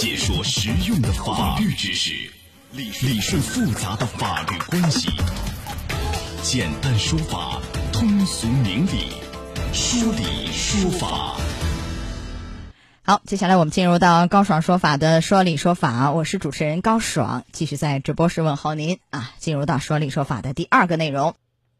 解说实用的法律知识，理理顺复杂的法律关系，简单说法，通俗明理，说理说法。好，接下来我们进入到高爽说法的说理说法，我是主持人高爽，继续在直播室问候您啊。进入到说理说法的第二个内容，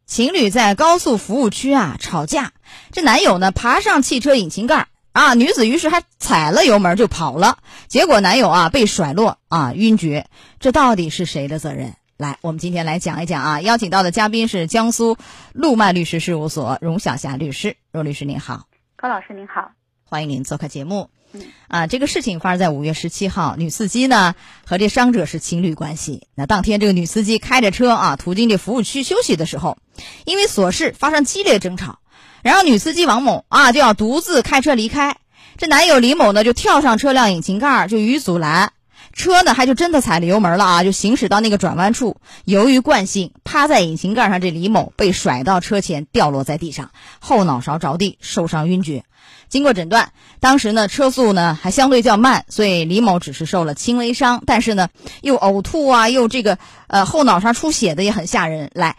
情侣在高速服务区啊吵架，这男友呢爬上汽车引擎盖啊，女子于是还踩了油门就跑了，结果男友啊被甩落啊晕厥，这到底是谁的责任？来，我们今天来讲一讲啊，邀请到的嘉宾是江苏路迈律师事务所荣小霞律师，荣律师您好，高老师您好，欢迎您做客节目。嗯啊，这个事情发生在五月十七号，女司机呢和这伤者是情侣关系。那当天这个女司机开着车啊，途经这服务区休息的时候，因为琐事发生激烈争吵，然后女司机王某啊就要独自开车离开，这男友李某呢就跳上车辆引擎盖就予以阻拦，车呢还就真的踩了油门了啊，就行驶到那个转弯处，由于惯性趴在引擎盖上，这李某被甩到车前掉落在地上，后脑勺着地，受伤晕厥。经过诊断，当时呢车速呢还相对较慢，所以李某只是受了轻微伤，但是呢又呕吐啊，又这个呃后脑勺出血的也很吓人。来，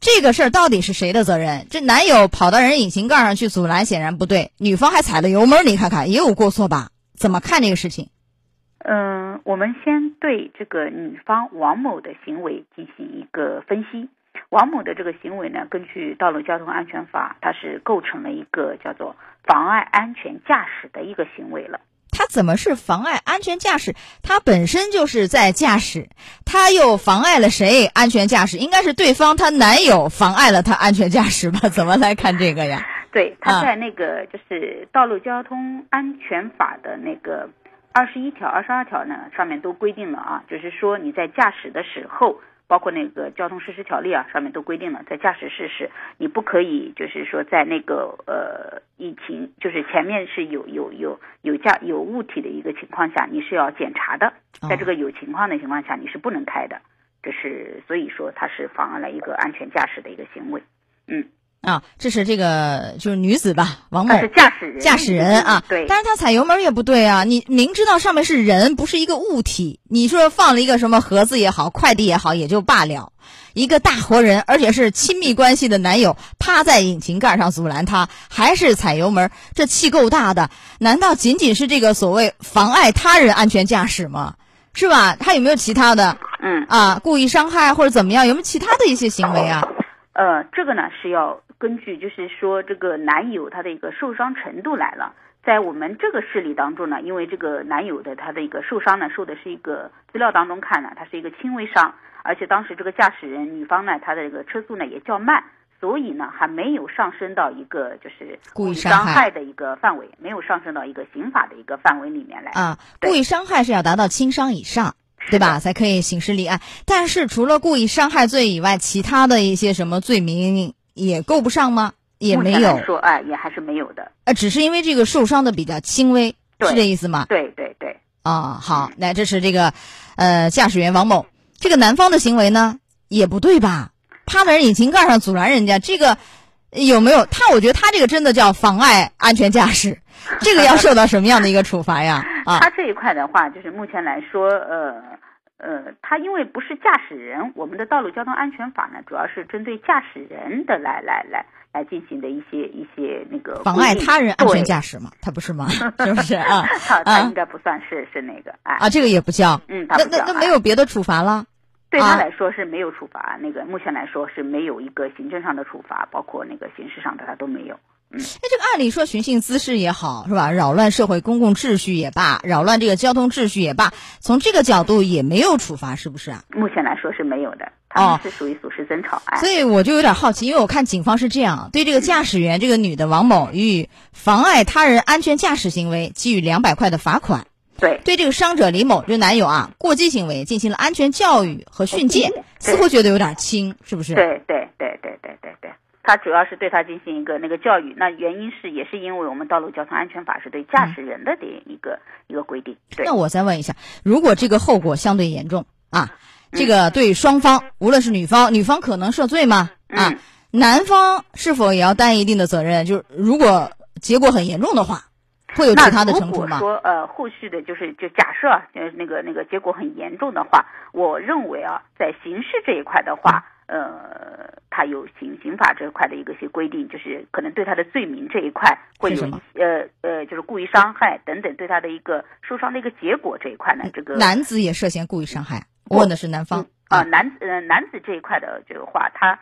这个事儿到底是谁的责任？这男友跑到人引擎盖上去阻拦，显然不对；女方还踩了油门，你看看也有过错吧？怎么看这个事情？嗯，我们先对这个女方王某的行为进行一个分析。王某的这个行为呢，根据《道路交通安全法》，它是构成了一个叫做妨碍安全驾驶的一个行为了。他怎么是妨碍安全驾驶？他本身就是在驾驶，他又妨碍了谁安全驾驶？应该是对方她男友妨碍了她安全驾驶吧？怎么来看这个呀？对，他在那个就是《道路交通安全法》的那个二十一条、二十二条呢，上面都规定了啊，就是说你在驾驶的时候。包括那个交通实施条例啊，上面都规定了，在驾驶室是，你不可以就是说在那个呃疫情就是前面是有有有有驾有物体的一个情况下，你是要检查的，在这个有情况的情况下，你是不能开的，这是所以说它是妨碍了一个安全驾驶的一个行为，嗯。啊，这是这个就是女子吧，王某是驾驶人，驾驶人啊，对，但是她踩油门也不对啊，你明知道上面是人，不是一个物体，你说放了一个什么盒子也好，快递也好，也就罢了，一个大活人，而且是亲密关系的男友，趴在引擎盖上阻拦他，还是踩油门，这气够大的，难道仅仅是这个所谓妨碍他人安全驾驶吗？是吧？他有没有其他的？嗯啊，故意伤害或者怎么样？有没有其他的一些行为啊？呃，这个呢是要。根据就是说，这个男友他的一个受伤程度来了，在我们这个事例当中呢，因为这个男友的他的一个受伤呢，受的是一个资料当中看呢，他是一个轻微伤，而且当时这个驾驶人女方呢，她的这个车速呢也较慢，所以呢还没有上升到一个就是故意伤害的一个范围，没有上升到一个刑法的一个范围里面来啊。故意伤害是要达到轻伤以上，对吧？才可以刑事立案。但是除了故意伤害罪以外，其他的一些什么罪名？也够不上吗？也没有说，哎，也还是没有的。呃，只是因为这个受伤的比较轻微，是这意思吗？对对对。啊，好，来这是这个，呃，驾驶员王某，这个男方的行为呢，也不对吧？趴在人引擎盖上阻拦人家，这个有没有？他，我觉得他这个真的叫妨碍安全驾驶，这个要受到什么样的一个处罚呀？啊，他这一块的话，就是目前来说，呃。呃，他因为不是驾驶人，我们的道路交通安全法呢，主要是针对驾驶人的来来来来进行的一些一些那个妨碍他人安全驾驶嘛，他不是吗？是不是啊？他他应该不算是是那个啊啊，这个也不叫，嗯，那那那没有别的处罚了？对他来说是没有处罚，那个目前来说是没有一个行政上的处罚，包括那个刑事上的他都没有。那这个按理说寻衅滋事也好，是吧？扰乱社会公共秩序也罢，扰乱这个交通秩序也罢，从这个角度也没有处罚，是不是啊？目前来说是没有的，他们是属于属实争吵。所以我就有点好奇，因为我看警方是这样对这个驾驶员这个女的王某予以妨碍他人安全驾驶行为给予两百块的罚款。对，对这个伤者李某这男友啊，过激行为进行了安全教育和训诫，似乎觉得有点轻，是不是？对对他主要是对他进行一个那个教育，那原因是也是因为我们道路交通安全法是对驾驶人的的一个一个规定。那我再问一下，如果这个后果相对严重啊，这个对双方，无论是女方，女方可能涉罪吗？啊，男方是否也要担一定的责任？就是如果结果很严重的话，会有其他的惩处吗？如果说呃后续的就是就假设呃那个那个结果很严重的话，我认为啊，在刑事这一块的话。呃，他有刑刑法这一块的一个些规定，就是可能对他的罪名这一块会有呃呃，就是故意伤害等等，对他的一个受伤的一个结果这一块呢，这个男子也涉嫌故意伤害，问的是男方啊，男呃男子这一块的这个话，他。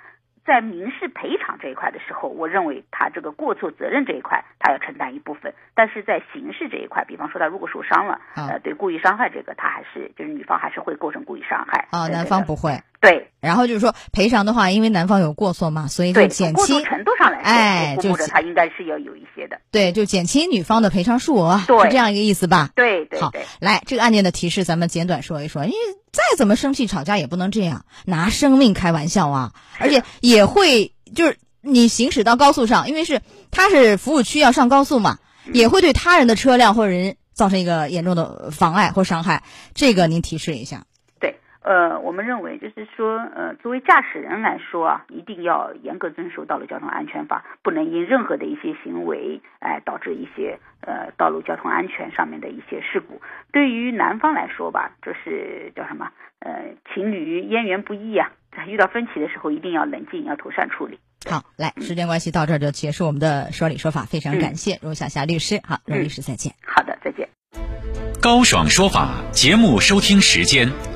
在民事赔偿这一块的时候，我认为他这个过错责任这一块，他要承担一部分；但是在刑事这一块，比方说他如果受伤了，呃，对故意伤害这个，他还是就是女方还是会构成故意伤害。啊，男方不会。对。然后就是说赔偿的话，因为男方有过错嘛，所以就减轻程度上来，哎，就他应该是要有一些的。对，就减轻女方的赔偿数额，是这样一个意思吧？对对。好，来这个案件的提示，咱们简短说一说，因为。再怎么生气吵架也不能这样拿生命开玩笑啊！而且也会就是你行驶到高速上，因为是他是服务区要上高速嘛，也会对他人的车辆或者人造成一个严重的妨碍或伤害。这个您提示一下。呃，我们认为就是说，呃，作为驾驶人来说啊，一定要严格遵守道路交通安全法，不能因任何的一些行为，哎，导致一些呃道路交通安全上面的一些事故。对于男方来说吧，这是叫什么？呃，情侣渊源不易啊，在遇到分歧的时候一定要冷静，要妥善处理。好，来，时间关系到这儿就结束我们的说理说法，非常感谢罗小霞律师。好，罗律师再见。好的，再见。高爽说法节目收听时间。